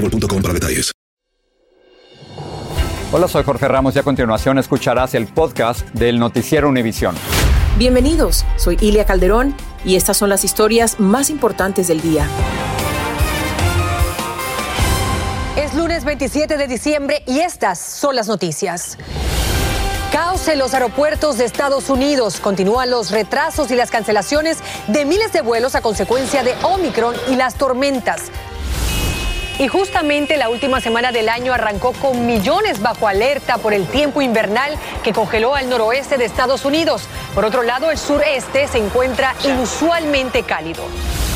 boostmobile.com para detalles. Hola, soy Jorge Ramos y a continuación escucharás el podcast del Noticiero Univisión. Bienvenidos, soy Ilia Calderón y estas son las historias más importantes del día. Es lunes 27 de diciembre y estas son las noticias. Caos en los aeropuertos de Estados Unidos. Continúan los retrasos y las cancelaciones de miles de vuelos a consecuencia de Omicron y las tormentas. Y justamente la última semana del año arrancó con millones bajo alerta por el tiempo invernal que congeló al noroeste de Estados Unidos. Por otro lado, el sureste se encuentra inusualmente cálido.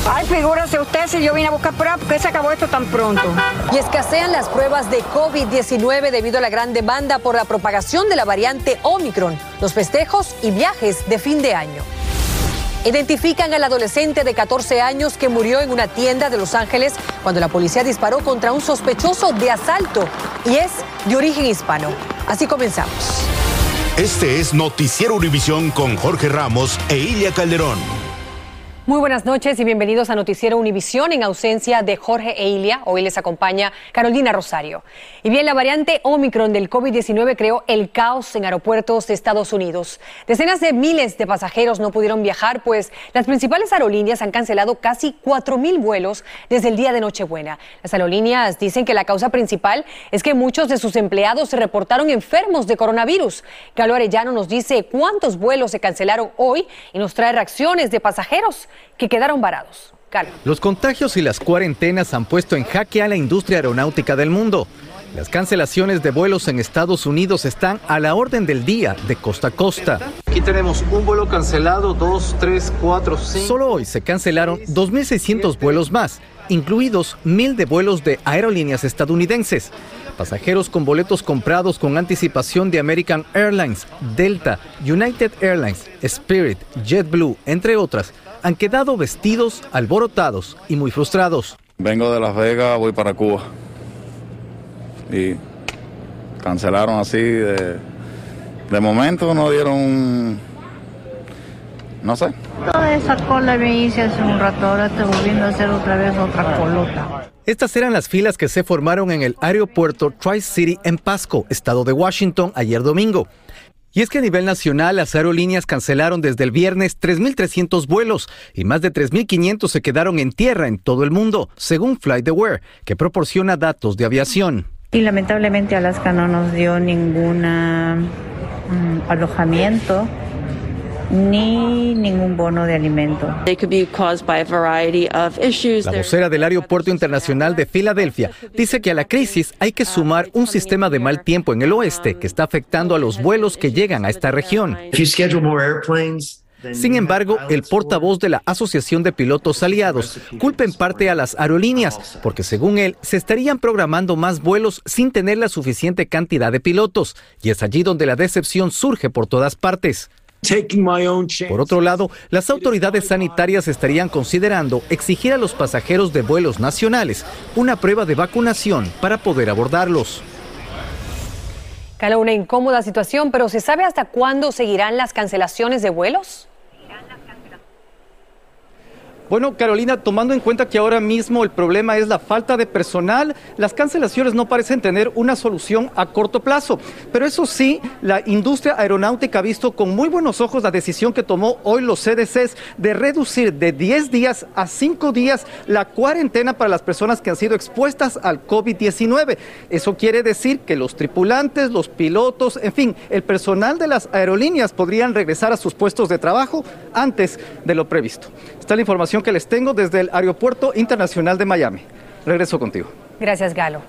Ay, figúrese usted si yo vine a buscar pruebas, ¿por qué se acabó esto tan pronto? Y escasean las pruebas de COVID-19 debido a la gran demanda por la propagación de la variante Omicron, los festejos y viajes de fin de año. Identifican al adolescente de 14 años que murió en una tienda de Los Ángeles cuando la policía disparó contra un sospechoso de asalto y es de origen hispano. Así comenzamos. Este es Noticiero Univisión con Jorge Ramos e Ilia Calderón. Muy buenas noches y bienvenidos a Noticiero Univisión en ausencia de Jorge Eilia. Hoy les acompaña Carolina Rosario. Y bien, la variante Omicron del COVID-19 creó el caos en aeropuertos de Estados Unidos. Decenas de miles de pasajeros no pudieron viajar, pues las principales aerolíneas han cancelado casi 4 mil vuelos desde el día de Nochebuena. Las aerolíneas dicen que la causa principal es que muchos de sus empleados se reportaron enfermos de coronavirus. Galo Arellano nos dice cuántos vuelos se cancelaron hoy y nos trae reacciones de pasajeros que quedaron varados. Los contagios y las cuarentenas han puesto en jaque a la industria aeronáutica del mundo. Las cancelaciones de vuelos en Estados Unidos están a la orden del día de costa a costa. Aquí tenemos un vuelo cancelado, dos, tres, cuatro, cinco. Solo hoy se cancelaron 2.600 vuelos más, incluidos mil de vuelos de aerolíneas estadounidenses. Pasajeros con boletos comprados con anticipación de American Airlines, Delta, United Airlines, Spirit, JetBlue, entre otras, han quedado vestidos, alborotados y muy frustrados. Vengo de Las Vegas, voy para Cuba. Y cancelaron así de, de momento, no dieron, no sé. Toda esa cola me hice hace un rato, ahora estoy volviendo a hacer otra vez otra colota. Estas eran las filas que se formaron en el aeropuerto Tri-City en Pasco, estado de Washington, ayer domingo. Y es que a nivel nacional las aerolíneas cancelaron desde el viernes 3.300 vuelos y más de 3.500 se quedaron en tierra en todo el mundo, según FlightAware, que proporciona datos de aviación. Y lamentablemente Alaska no nos dio ningún mm, alojamiento ni ningún bono de alimento. La vocera del Aeropuerto Internacional de Filadelfia dice que a la crisis hay que sumar un sistema de mal tiempo en el oeste que está afectando a los vuelos que llegan a esta región. Sin embargo, el portavoz de la Asociación de Pilotos Aliados culpa en parte a las aerolíneas, porque según él, se estarían programando más vuelos sin tener la suficiente cantidad de pilotos, y es allí donde la decepción surge por todas partes. Por otro lado, las autoridades sanitarias estarían considerando exigir a los pasajeros de vuelos nacionales una prueba de vacunación para poder abordarlos. Cala, una incómoda situación, pero ¿se sabe hasta cuándo seguirán las cancelaciones de vuelos? Bueno, Carolina, tomando en cuenta que ahora mismo el problema es la falta de personal, las cancelaciones no parecen tener una solución a corto plazo. Pero eso sí, la industria aeronáutica ha visto con muy buenos ojos la decisión que tomó hoy los CDCs de reducir de 10 días a 5 días la cuarentena para las personas que han sido expuestas al COVID-19. Eso quiere decir que los tripulantes, los pilotos, en fin, el personal de las aerolíneas podrían regresar a sus puestos de trabajo antes de lo previsto. Está la información que les tengo desde el Aeropuerto Internacional de Miami. Regreso contigo. Gracias, Galo.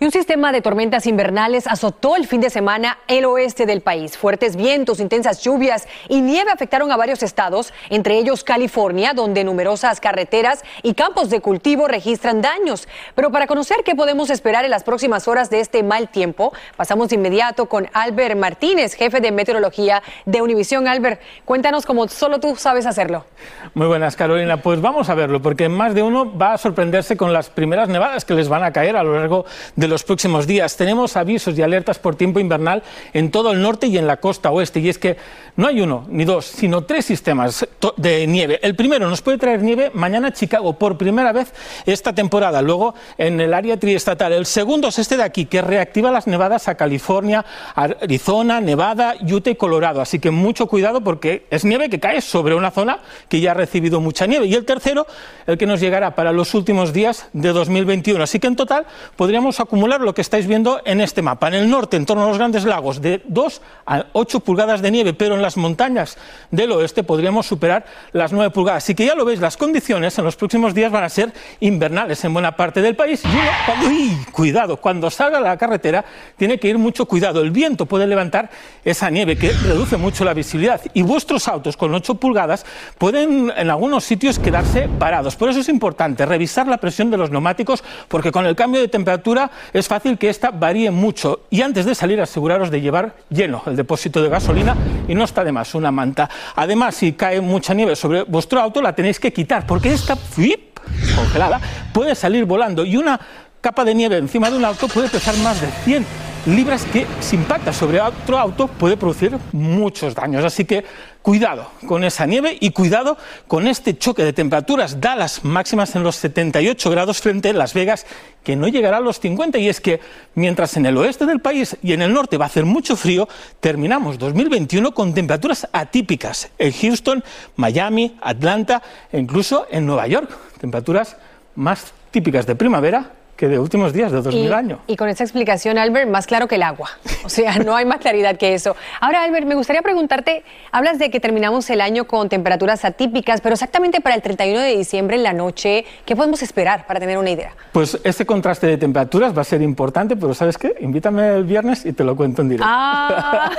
Y un sistema de tormentas invernales azotó el fin de semana el oeste del país. Fuertes vientos, intensas lluvias y nieve afectaron a varios estados, entre ellos California, donde numerosas carreteras y campos de cultivo registran daños. Pero para conocer qué podemos esperar en las próximas horas de este mal tiempo, pasamos de inmediato con Albert Martínez, jefe de meteorología de Univisión. Albert, cuéntanos cómo solo tú sabes hacerlo. Muy buenas, Carolina. Pues vamos a verlo, porque más de uno va a sorprenderse con las primeras nevadas que les van a caer a lo largo de los próximos días. Tenemos avisos y alertas por tiempo invernal en todo el norte y en la costa oeste. Y es que no hay uno ni dos, sino tres sistemas de nieve. El primero nos puede traer nieve mañana Chicago por primera vez esta temporada, luego en el área triestatal. El segundo es este de aquí, que reactiva las nevadas a California, Arizona, Nevada, Utah y Colorado. Así que mucho cuidado porque es nieve que cae sobre una zona que ya ha recibido mucha nieve. Y el tercero, el que nos llegará para los últimos días de 2021. Así que en total podríamos acumular lo que estáis viendo en este mapa. En el norte, en torno a los grandes lagos, de 2 a 8 pulgadas de nieve, pero en las montañas del oeste podríamos superar las 9 pulgadas. Así que ya lo veis, las condiciones en los próximos días van a ser invernales en buena parte del país. Y uno, cuando, cuidado, cuando salga la carretera, tiene que ir mucho cuidado. El viento puede levantar esa nieve que reduce mucho la visibilidad y vuestros autos con 8 pulgadas pueden en algunos sitios quedarse parados. Por eso es importante revisar la presión de los neumáticos porque con el cambio de temperatura es fácil que esta varíe mucho y antes de salir aseguraros de llevar lleno el depósito de gasolina y no está de más una manta. Además, si cae mucha nieve sobre vuestro auto, la tenéis que quitar porque esta ¡fip! congelada puede salir volando y una capa de nieve encima de un auto puede pesar más de 100 libras que si impacta sobre otro auto puede producir muchos daños. Así que cuidado con esa nieve y cuidado con este choque de temperaturas. Da las máximas en los 78 grados frente a Las Vegas, que no llegará a los 50. Y es que mientras en el oeste del país y en el norte va a hacer mucho frío, terminamos 2021 con temperaturas atípicas en Houston, Miami, Atlanta e incluso en Nueva York. Temperaturas más típicas de primavera que de últimos días, de 2000 años. Y con esa explicación, Albert, más claro que el agua. O sea, no hay más claridad que eso. Ahora, Albert, me gustaría preguntarte, hablas de que terminamos el año con temperaturas atípicas, pero exactamente para el 31 de diciembre en la noche, ¿qué podemos esperar para tener una idea? Pues este contraste de temperaturas va a ser importante, pero ¿sabes qué? Invítame el viernes y te lo cuento en directo. Ah.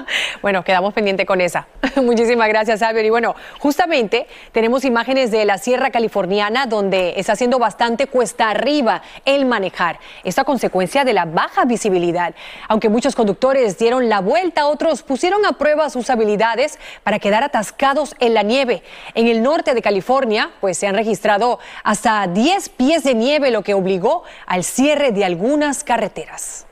bueno, quedamos pendiente con esa. Muchísimas gracias, Albert. Y bueno, justamente tenemos imágenes de la Sierra Californiana donde está haciendo bastante cuesta arriba el manejar. Esta consecuencia de la baja visibilidad. Aunque muchos conductores dieron la vuelta, otros pusieron a prueba sus habilidades para quedar atascados en la nieve. En el norte de California, pues se han registrado hasta 10 pies de nieve, lo que obligó al cierre de algunas carreteras.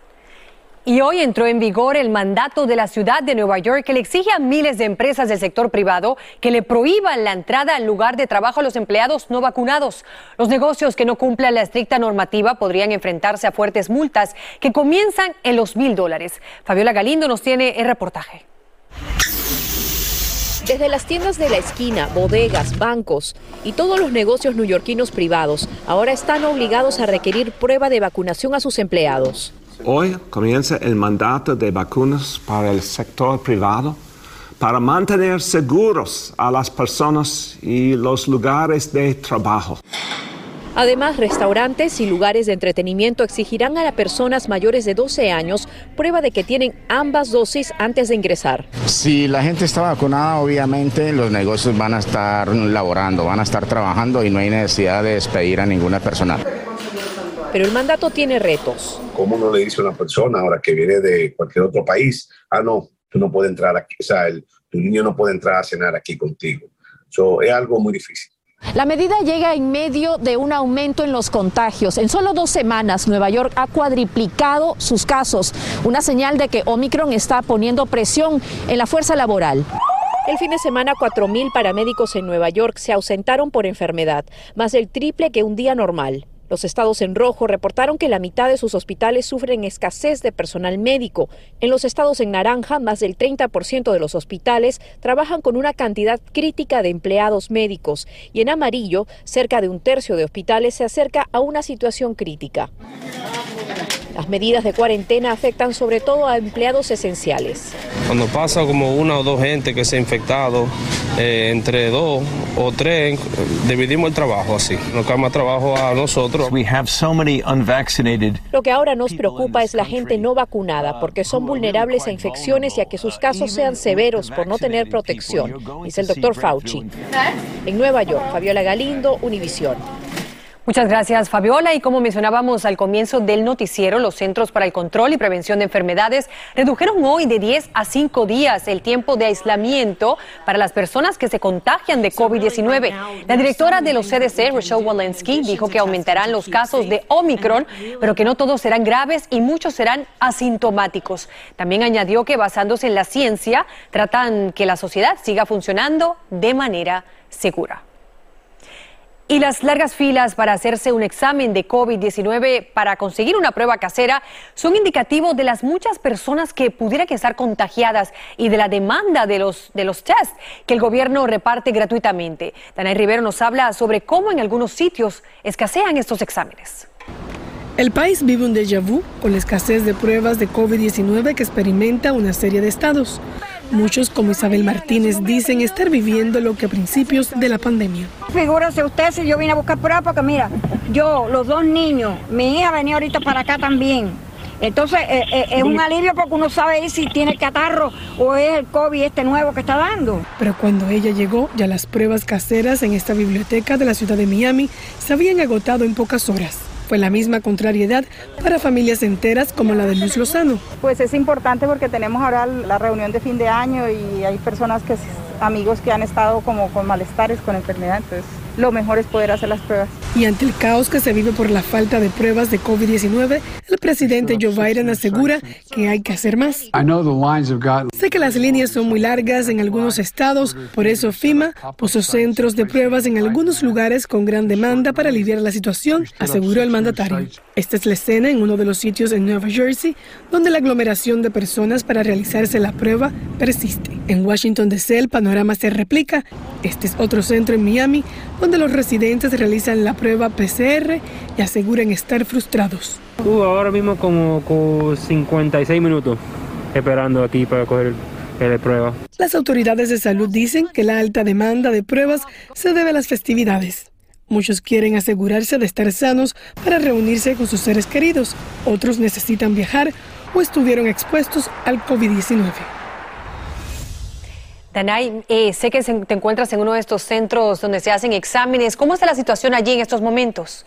Y hoy entró en vigor el mandato de la ciudad de Nueva York que le exige a miles de empresas del sector privado que le prohíban la entrada al lugar de trabajo a los empleados no vacunados. Los negocios que no cumplan la estricta normativa podrían enfrentarse a fuertes multas que comienzan en los mil dólares. Fabiola Galindo nos tiene el reportaje. Desde las tiendas de la esquina, bodegas, bancos y todos los negocios neoyorquinos privados ahora están obligados a requerir prueba de vacunación a sus empleados. Hoy comienza el mandato de vacunas para el sector privado para mantener seguros a las personas y los lugares de trabajo. Además, restaurantes y lugares de entretenimiento exigirán a las personas mayores de 12 años prueba de que tienen ambas dosis antes de ingresar. Si la gente está vacunada, obviamente los negocios van a estar laborando, van a estar trabajando y no hay necesidad de despedir a ninguna persona. Pero el mandato tiene retos. ¿Cómo uno le dice a una persona ahora que viene de cualquier otro país, ah, no, tú no puedes entrar aquí, o sea, tu niño no puede entrar a cenar aquí contigo? Eso es algo muy difícil. La medida llega en medio de un aumento en los contagios. En solo dos semanas, Nueva York ha cuadriplicado sus casos, una señal de que Omicron está poniendo presión en la fuerza laboral. El fin de semana, 4.000 paramédicos en Nueva York se ausentaron por enfermedad, más del triple que un día normal. Los estados en rojo reportaron que la mitad de sus hospitales sufren escasez de personal médico. En los estados en naranja, más del 30% de los hospitales trabajan con una cantidad crítica de empleados médicos. Y en amarillo, cerca de un tercio de hospitales se acerca a una situación crítica. Las medidas de cuarentena afectan sobre todo a empleados esenciales. Cuando pasa como una o dos gente que se ha infectado, eh, entre dos o tres, dividimos el trabajo así. Nos cae más trabajo a nosotros. Lo que ahora nos preocupa es la gente no vacunada, porque son vulnerables a infecciones y a que sus casos sean severos por no tener protección, dice el doctor Fauci. En Nueva York, Fabiola Galindo, Univisión. Muchas gracias, Fabiola. Y como mencionábamos al comienzo del noticiero, los Centros para el Control y Prevención de Enfermedades redujeron hoy de 10 a 5 días el tiempo de aislamiento para las personas que se contagian de COVID-19. La directora de los CDC, Rochelle Walensky, dijo que aumentarán los casos de Omicron, pero que no todos serán graves y muchos serán asintomáticos. También añadió que basándose en la ciencia, tratan que la sociedad siga funcionando de manera segura. Y las largas filas para hacerse un examen de COVID-19 para conseguir una prueba casera son indicativos de las muchas personas que pudieran estar contagiadas y de la demanda de los, de los tests que el gobierno reparte gratuitamente. Danay Rivero nos habla sobre cómo en algunos sitios escasean estos exámenes. El país vive un déjà vu con la escasez de pruebas de COVID-19 que experimenta una serie de estados. Muchos, como Isabel Martínez, dicen estar viviendo lo que a principios de la pandemia. Figúrese usted si yo vine a buscar pruebas, porque mira, yo, los dos niños, mi hija venía ahorita para acá también. Entonces eh, eh, es un alivio porque uno sabe si tiene catarro o es el COVID este nuevo que está dando. Pero cuando ella llegó, ya las pruebas caseras en esta biblioteca de la ciudad de Miami se habían agotado en pocas horas. Fue la misma contrariedad para familias enteras como la de Luz Lozano. Pues es importante porque tenemos ahora la reunión de fin de año y hay personas que, amigos que han estado como con malestares, con enfermedad, entonces lo mejor es poder hacer las pruebas. Y ante el caos que se vive por la falta de pruebas de COVID-19, el presidente Joe Biden asegura que hay que hacer más. Sé que las líneas son muy largas en algunos estados, por eso FIMA puso centros de pruebas en algunos lugares con gran demanda para aliviar la situación, aseguró el mandatario. Esta es la escena en uno de los sitios en Nueva Jersey donde la aglomeración de personas para realizarse la prueba persiste. En Washington DC el panorama se replica. Este es otro centro en Miami donde los residentes realizan la prueba PCR y aseguran estar frustrados. Uh, ahora mismo como, como 56 minutos esperando aquí para coger la prueba. Las autoridades de salud dicen que la alta demanda de pruebas se debe a las festividades. Muchos quieren asegurarse de estar sanos para reunirse con sus seres queridos. Otros necesitan viajar o estuvieron expuestos al COVID-19. Danay, eh, sé que te encuentras en uno de estos centros donde se hacen exámenes. ¿Cómo está la situación allí en estos momentos?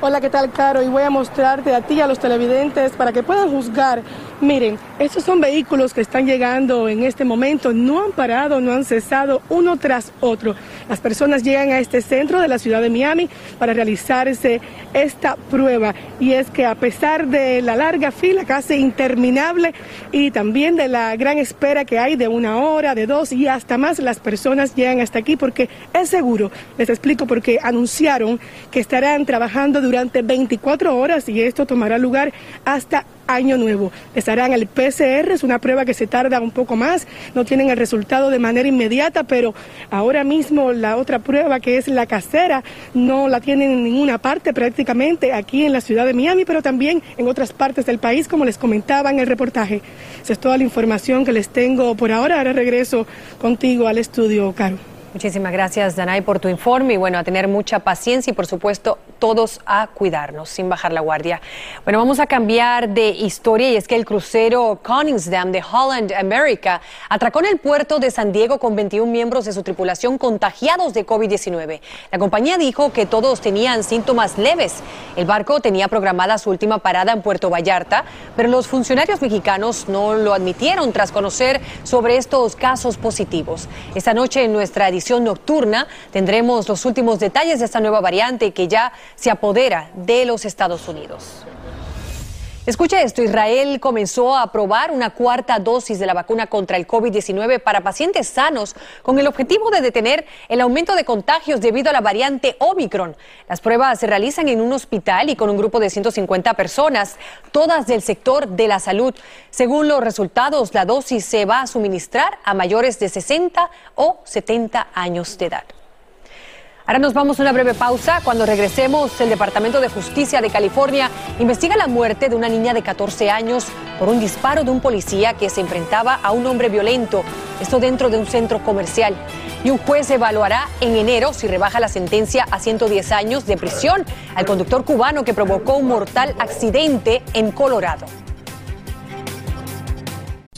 Hola, ¿qué tal, Caro? Y voy a mostrarte a ti y a los televidentes para que puedan juzgar. Miren, estos son vehículos que están llegando en este momento, no han parado, no han cesado uno tras otro. Las personas llegan a este centro de la ciudad de Miami para realizarse esta prueba. Y es que a pesar de la larga fila, casi interminable, y también de la gran espera que hay de una hora, de dos y hasta más, las personas llegan hasta aquí porque es seguro. Les explico porque anunciaron que estarán trabajando durante 24 horas y esto tomará lugar hasta año nuevo. Les harán el PCR, es una prueba que se tarda un poco más, no tienen el resultado de manera inmediata, pero ahora mismo la otra prueba que es la casera no la tienen en ninguna parte prácticamente aquí en la ciudad de Miami, pero también en otras partes del país, como les comentaba en el reportaje. Esa es toda la información que les tengo por ahora. Ahora regreso contigo al estudio, Caro. Muchísimas gracias, Danay, por tu informe y bueno, a tener mucha paciencia y por supuesto todos a cuidarnos sin bajar la guardia. Bueno, vamos a cambiar de historia y es que el crucero Conningsdam de Holland America atracó en el puerto de San Diego con 21 miembros de su tripulación contagiados de COVID-19. La compañía dijo que todos tenían síntomas leves. El barco tenía programada su última parada en Puerto Vallarta, pero los funcionarios mexicanos no lo admitieron tras conocer sobre estos casos positivos. Esta noche en nuestra edición nocturna tendremos los últimos detalles de esta nueva variante que ya se apodera de los Estados Unidos. Escucha esto, Israel comenzó a aprobar una cuarta dosis de la vacuna contra el COVID-19 para pacientes sanos con el objetivo de detener el aumento de contagios debido a la variante Omicron. Las pruebas se realizan en un hospital y con un grupo de 150 personas, todas del sector de la salud. Según los resultados, la dosis se va a suministrar a mayores de 60 o 70 años de edad. Ahora nos vamos a una breve pausa. Cuando regresemos, el Departamento de Justicia de California investiga la muerte de una niña de 14 años por un disparo de un policía que se enfrentaba a un hombre violento. Esto dentro de un centro comercial. Y un juez evaluará en enero si rebaja la sentencia a 110 años de prisión al conductor cubano que provocó un mortal accidente en Colorado.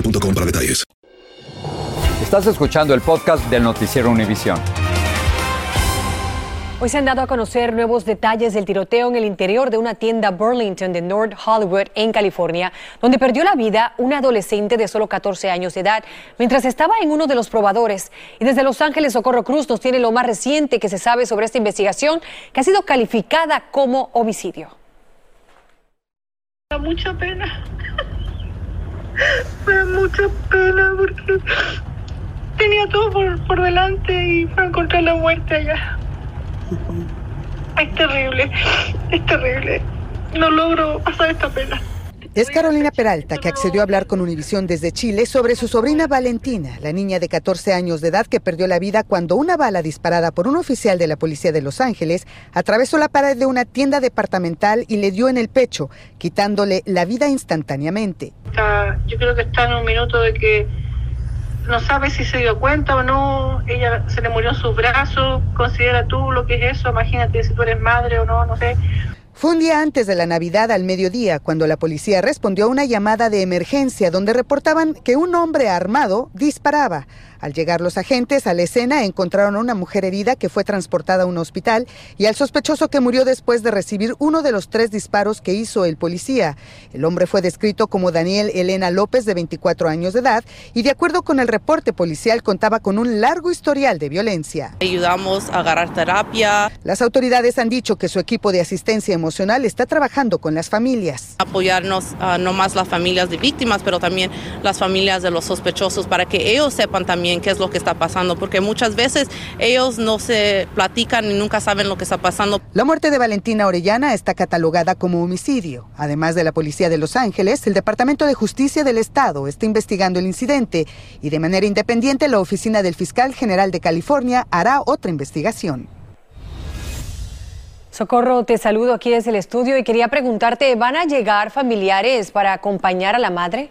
boostmobile.com para detalles. Estás escuchando el podcast del noticiero Univisión. Hoy se han dado a conocer nuevos detalles del tiroteo en el interior de una tienda Burlington de North Hollywood, en California, donde perdió la vida una adolescente de solo 14 años de edad mientras estaba en uno de los probadores. Y desde Los Ángeles, Socorro Cruz nos tiene lo más reciente que se sabe sobre esta investigación, que ha sido calificada como homicidio. Da mucha pena. Me da mucha pena porque tenía todo por, por delante y fue a encontrar la muerte allá. Es terrible, es terrible. No logro pasar esta pena. Es Carolina Peralta que accedió a hablar con Univisión desde Chile sobre su sobrina Valentina, la niña de 14 años de edad que perdió la vida cuando una bala disparada por un oficial de la policía de Los Ángeles atravesó la pared de una tienda departamental y le dio en el pecho, quitándole la vida instantáneamente. Está- yo creo que está en un minuto de que no sabe si se dio cuenta o no. Ella se le murió en sus brazos. Considera tú lo que es eso. Imagínate si tú eres madre o no, no sé. Fue un día antes de la Navidad al mediodía cuando la policía respondió a una llamada de emergencia donde reportaban que un hombre armado disparaba. Al llegar los agentes a la escena encontraron a una mujer herida que fue transportada a un hospital y al sospechoso que murió después de recibir uno de los tres disparos que hizo el policía. El hombre fue descrito como Daniel Elena López de 24 años de edad y de acuerdo con el reporte policial contaba con un largo historial de violencia. Ayudamos a agarrar terapia, Las autoridades han dicho que su equipo de asistencia emocional está trabajando con las familias. apoyarnos a no más las familias de víctimas, pero también las familias de los sospechosos para que ellos sepan también qué es lo que está pasando, porque muchas veces ellos no se platican y nunca saben lo que está pasando. La muerte de Valentina Orellana está catalogada como homicidio. Además de la Policía de Los Ángeles, el Departamento de Justicia del Estado está investigando el incidente y de manera independiente la Oficina del Fiscal General de California hará otra investigación. Socorro, te saludo aquí desde el estudio y quería preguntarte, ¿van a llegar familiares para acompañar a la madre?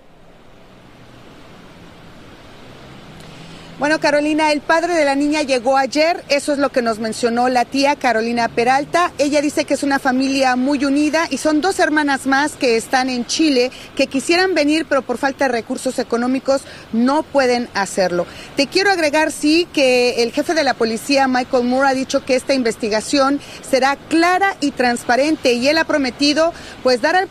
Bueno, Carolina, el padre de la niña llegó ayer, eso es lo que nos mencionó la tía Carolina Peralta. Ella dice que es una familia muy unida y son dos hermanas más que están en Chile, que quisieran venir, pero por falta de recursos económicos no pueden hacerlo. Te quiero agregar, sí, que el jefe de la policía, Michael Moore, ha dicho que esta investigación será clara y transparente y él ha prometido, pues, dar a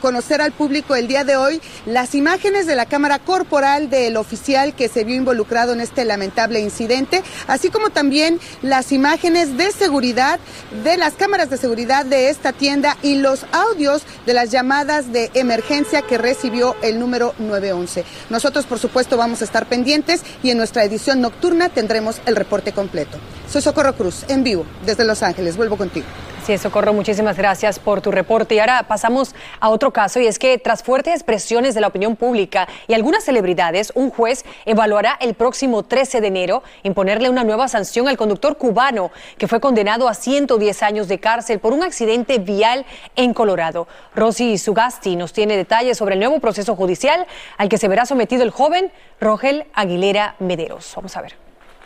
conocer al público el día de hoy las imágenes de la cámara corporal del oficial que se vio involucrado en este lamentable incidente, así como también las imágenes de seguridad de las cámaras de seguridad de esta tienda y los audios de las llamadas de emergencia que recibió el número 911. Nosotros, por supuesto, vamos a estar pendientes y en nuestra edición nocturna tendremos el reporte completo. Soy Socorro Cruz, en vivo, desde Los Ángeles. Vuelvo contigo. Sí, Socorro, muchísimas gracias por tu reporte. Y ahora pasamos a otro caso, y es que tras fuertes presiones de la opinión pública y algunas celebridades, un juez evaluará el próximo 13 de enero imponerle una nueva sanción al conductor cubano que fue condenado a 110 años de cárcel por un accidente vial en Colorado. Rosy Sugasti nos tiene detalles sobre el nuevo proceso judicial al que se verá sometido el joven Rogel Aguilera Mederos. Vamos a ver.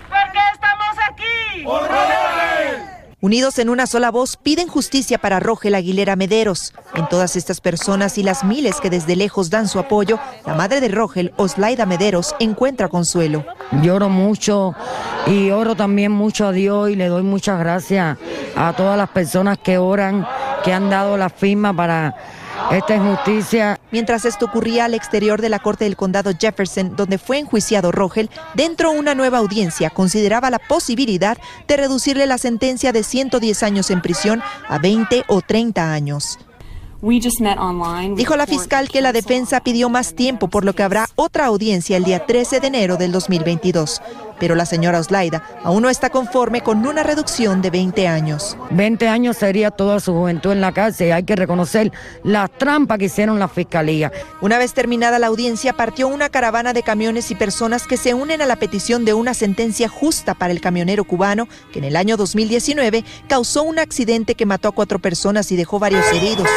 ¿Por qué estamos aquí? ¡Por Unidos en una sola voz, piden justicia para Rogel Aguilera Mederos. En todas estas personas y las miles que desde lejos dan su apoyo, la madre de Rogel, Oslaida Mederos, encuentra consuelo. Lloro mucho y oro también mucho a Dios y le doy muchas gracias a todas las personas que oran, que han dado la firma para esta injusticia. Mientras esto ocurría al exterior de la Corte del Condado Jefferson, donde fue enjuiciado Rogel, dentro una nueva audiencia consideraba la posibilidad de reducirle la sentencia de 110 años en prisión a 20 o 30 años. Dijo la fiscal que la defensa pidió más tiempo, por lo que habrá otra audiencia el día 13 de enero del 2022. Pero la señora Oslaida aún no está conforme con una reducción de 20 años. 20 años sería toda su juventud en la cárcel. Hay que reconocer la trampa que hicieron la fiscalía. Una vez terminada la audiencia, partió una caravana de camiones y personas que se unen a la petición de una sentencia justa para el camionero cubano que en el año 2019 causó un accidente que mató a cuatro personas y dejó varios heridos.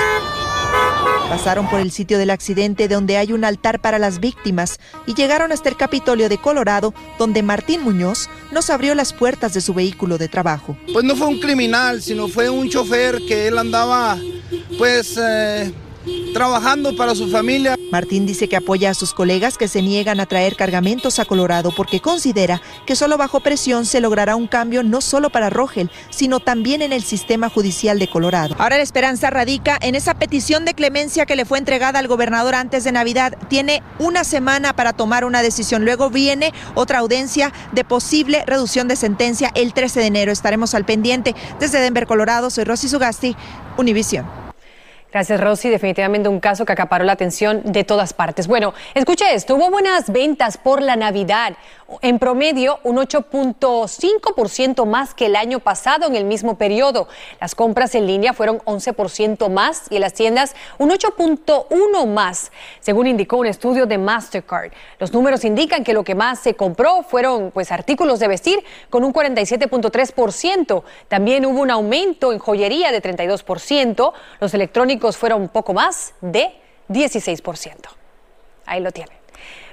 Pasaron por el sitio del accidente donde hay un altar para las víctimas y llegaron hasta el Capitolio de Colorado donde Martín Muñoz nos abrió las puertas de su vehículo de trabajo. Pues no fue un criminal, sino fue un chofer que él andaba pues eh, trabajando para su familia. Martín dice que apoya a sus colegas que se niegan a traer cargamentos a Colorado porque considera que solo bajo presión se logrará un cambio no solo para Rogel, sino también en el sistema judicial de Colorado. Ahora la esperanza radica en esa petición de clemencia que le fue entregada al gobernador antes de Navidad. Tiene una semana para tomar una decisión. Luego viene otra audiencia de posible reducción de sentencia el 13 de enero. Estaremos al pendiente. Desde Denver, Colorado, soy Rosy Sugasti, Univision. Gracias, Rosy. Definitivamente un caso que acaparó la atención de todas partes. Bueno, escuche esto. Hubo buenas ventas por la Navidad. En promedio, un 8.5% más que el año pasado en el mismo periodo. Las compras en línea fueron 11% más y en las tiendas un 8.1 más, según indicó un estudio de Mastercard. Los números indican que lo que más se compró fueron pues artículos de vestir con un 47.3%. También hubo un aumento en joyería de 32%. Los electrónicos fueron poco más de 16%. Ahí lo tienen.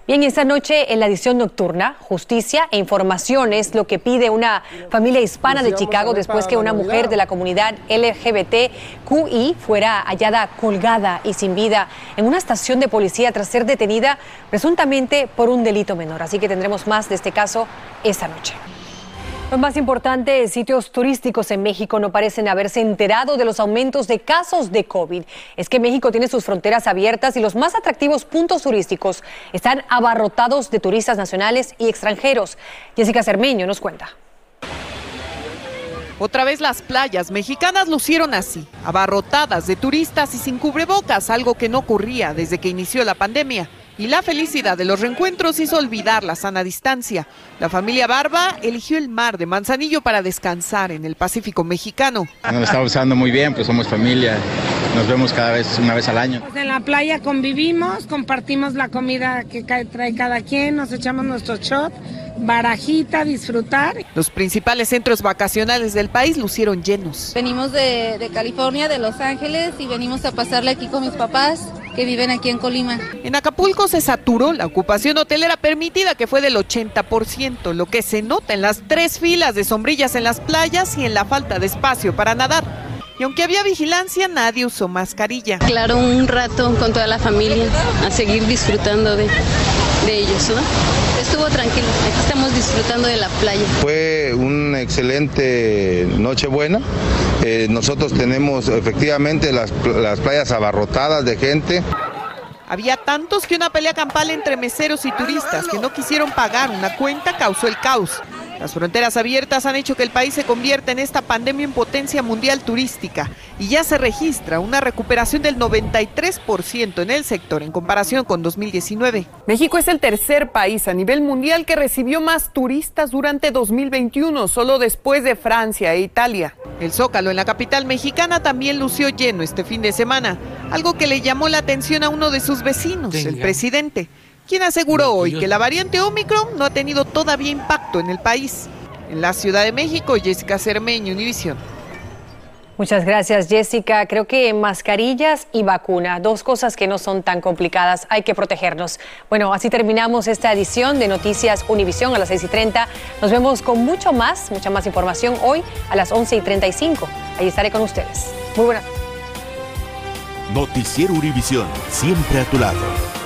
Bien, esta noche en la edición nocturna, justicia e información es lo que pide una familia hispana de Chicago después que una mujer de la comunidad LGBTQI fuera hallada colgada y sin vida en una estación de policía tras ser detenida presuntamente por un delito menor. Así que tendremos más de este caso esta noche. Lo más importante, sitios turísticos en México no parecen haberse enterado de los aumentos de casos de COVID. Es que México tiene sus fronteras abiertas y los más atractivos puntos turísticos están abarrotados de turistas nacionales y extranjeros. Jessica Cermeño nos cuenta. Otra vez las playas mexicanas lucieron así, abarrotadas de turistas y sin cubrebocas, algo que no ocurría desde que inició la pandemia y la felicidad de los reencuentros hizo olvidar la sana distancia. La familia Barba eligió el mar de Manzanillo para descansar en el Pacífico mexicano. Nos lo estamos usando muy bien, pues somos familia, nos vemos cada vez una vez al año. Pues en la playa convivimos, compartimos la comida que trae cada quien, nos echamos nuestro shot, barajita, disfrutar. Los principales centros vacacionales del país lucieron llenos. Venimos de, de California, de Los Ángeles y venimos a pasarle aquí con mis papás que viven aquí en Colima. En Acapulco se saturó la ocupación hotelera permitida que fue del 80%, lo que se nota en las tres filas de sombrillas en las playas y en la falta de espacio para nadar. Y aunque había vigilancia, nadie usó mascarilla. Claro, un rato con toda la familia, a seguir disfrutando de, de ellos, ¿no? Estuvo tranquilo, aquí estamos disfrutando de la playa. Fue una excelente Nochebuena. Eh, nosotros tenemos efectivamente las, las playas abarrotadas de gente. Había tantos que una pelea campal entre meseros y turistas que no quisieron pagar una cuenta causó el caos. Las fronteras abiertas han hecho que el país se convierta en esta pandemia en potencia mundial turística y ya se registra una recuperación del 93% en el sector en comparación con 2019. México es el tercer país a nivel mundial que recibió más turistas durante 2021, solo después de Francia e Italia. El Zócalo en la capital mexicana también lució lleno este fin de semana, algo que le llamó la atención a uno de sus vecinos, el presidente quien aseguró hoy que la variante Omicron no ha tenido todavía impacto en el país. En la Ciudad de México, Jessica Cermeño, Univisión. Muchas gracias, Jessica. Creo que mascarillas y vacuna, dos cosas que no son tan complicadas, hay que protegernos. Bueno, así terminamos esta edición de Noticias Univisión a las 6 y 30. Nos vemos con mucho más, mucha más información hoy a las 11 y 35. Ahí estaré con ustedes. Muy buenas. Noticiero Univisión, siempre a tu lado.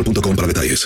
Mobile.com para detalles.